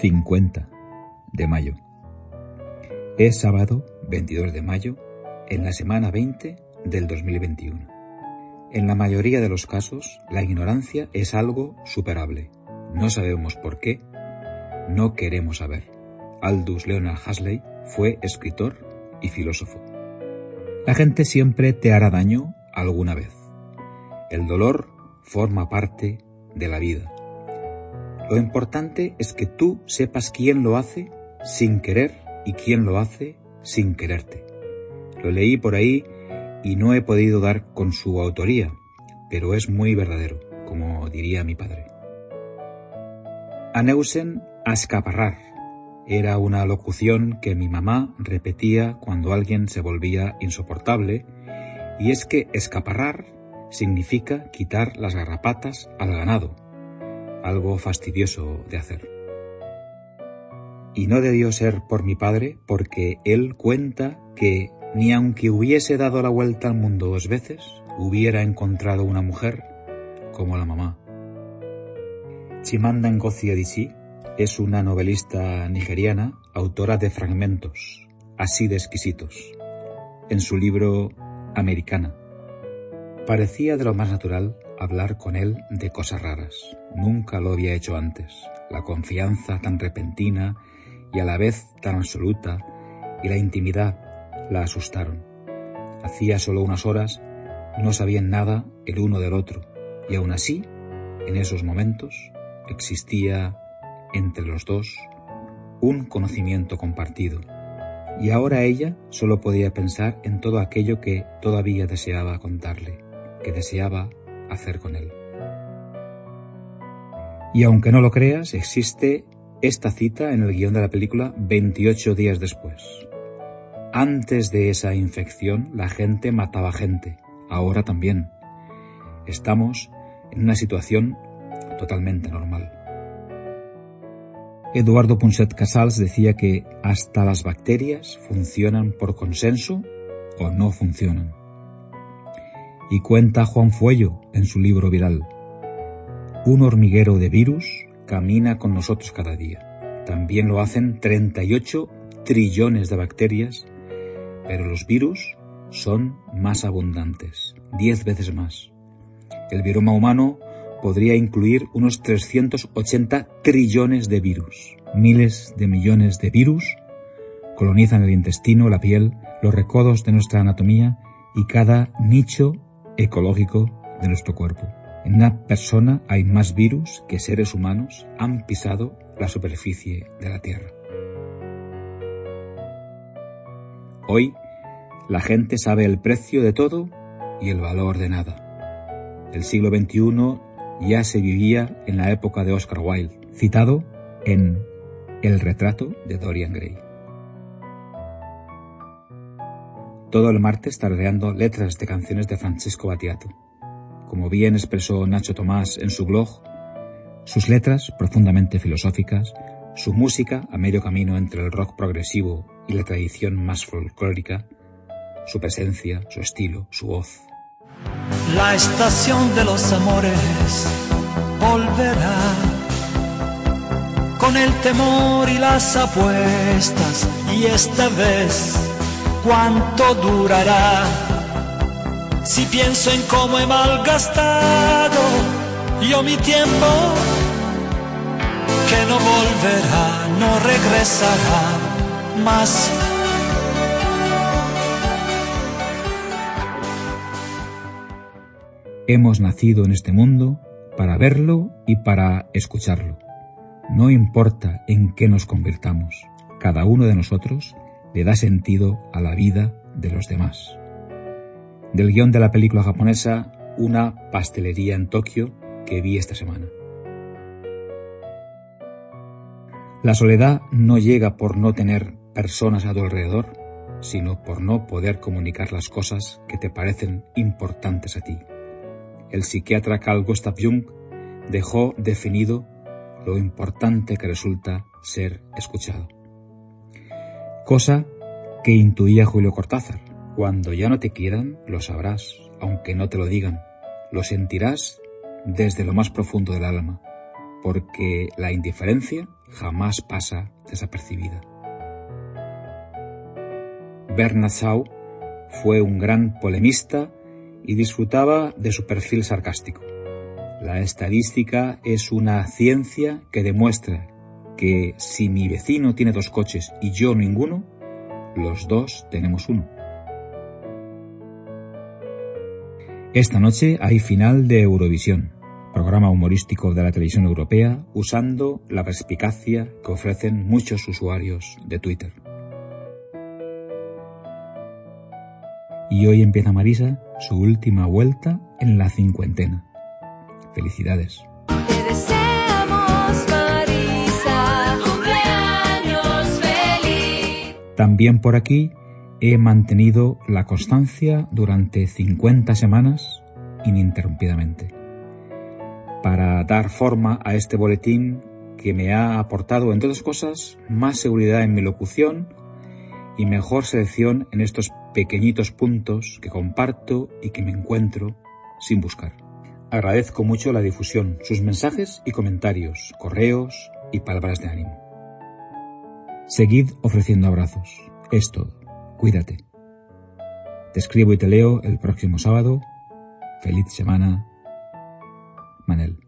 50 de mayo. Es sábado 22 de mayo, en la semana 20 del 2021. En la mayoría de los casos, la ignorancia es algo superable. No sabemos por qué, no queremos saber. Aldous Leonard Huxley fue escritor y filósofo. La gente siempre te hará daño alguna vez. El dolor forma parte de la vida. Lo importante es que tú sepas quién lo hace sin querer y quién lo hace sin quererte. Lo leí por ahí y no he podido dar con su autoría, pero es muy verdadero, como diría mi padre. Aneusen a escaparrar era una locución que mi mamá repetía cuando alguien se volvía insoportable, y es que escaparrar significa quitar las garrapatas al ganado, algo fastidioso de hacer. Y no debió ser por mi padre, porque él cuenta que ni aunque hubiese dado la vuelta al mundo dos veces, hubiera encontrado una mujer como la mamá. Chimanda Ngozi Adichie es una novelista nigeriana, autora de fragmentos, así de exquisitos, en su libro Americana. Parecía de lo más natural hablar con él de cosas raras. Nunca lo había hecho antes. La confianza tan repentina y a la vez tan absoluta y la intimidad la asustaron. Hacía solo unas horas no sabían nada el uno del otro y aún así, en esos momentos, existía entre los dos un conocimiento compartido. Y ahora ella solo podía pensar en todo aquello que todavía deseaba contarle, que deseaba hacer con él. Y aunque no lo creas, existe esta cita en el guion de la película 28 días después. Antes de esa infección, la gente mataba gente, ahora también. Estamos en una situación totalmente normal. Eduardo Punset Casals decía que hasta las bacterias funcionan por consenso o no funcionan. Y cuenta Juan Fuello en su libro viral, un hormiguero de virus camina con nosotros cada día. También lo hacen 38 trillones de bacterias, pero los virus son más abundantes, 10 veces más. El viroma humano podría incluir unos 380 trillones de virus. Miles de millones de virus colonizan el intestino, la piel, los recodos de nuestra anatomía y cada nicho ecológico de nuestro cuerpo. En una persona hay más virus que seres humanos han pisado la superficie de la Tierra. Hoy, la gente sabe el precio de todo y el valor de nada. El siglo XXI ya se vivía en la época de Oscar Wilde, citado en El retrato de Dorian Gray. Todo el martes tardeando letras de canciones de Francesco Battiato. Como bien expresó Nacho Tomás en su blog, sus letras profundamente filosóficas, su música a medio camino entre el rock progresivo y la tradición más folclórica, su presencia, su estilo, su voz, la estación de los amores volverá con el temor y las apuestas y esta vez cuánto durará si pienso en cómo he malgastado yo mi tiempo que no volverá, no regresará más Hemos nacido en este mundo para verlo y para escucharlo. No importa en qué nos convirtamos, cada uno de nosotros le da sentido a la vida de los demás. Del guion de la película japonesa Una pastelería en Tokio que vi esta semana. La soledad no llega por no tener personas a tu alrededor, sino por no poder comunicar las cosas que te parecen importantes a ti el psiquiatra Carl Gustav Jung dejó definido lo importante que resulta ser escuchado. Cosa que intuía Julio Cortázar. Cuando ya no te quieran, lo sabrás, aunque no te lo digan. Lo sentirás desde lo más profundo del alma, porque la indiferencia, jamás pasa desapercibida. Bernard Shaw fue un gran polemista y disfrutaba de su perfil sarcástico. La estadística es una ciencia que demuestra que si mi vecino tiene dos coches y yo ninguno, los dos tenemos uno. Esta noche hay final de Eurovisión, programa humorístico de la televisión europea usando la perspicacia que ofrecen muchos usuarios de Twitter. Y hoy empieza Marisa su última vuelta en la cincuentena. Felicidades. También por aquí he mantenido la constancia durante 50 semanas ininterrumpidamente para dar forma a este boletín que me ha aportado, entre otras cosas, más seguridad en mi locución y mejor selección en estos pequeñitos puntos que comparto y que me encuentro sin buscar. Agradezco mucho la difusión, sus mensajes y comentarios, correos y palabras de ánimo. Seguid ofreciendo abrazos. Es todo. Cuídate. Te escribo y te leo el próximo sábado. Feliz semana. Manel.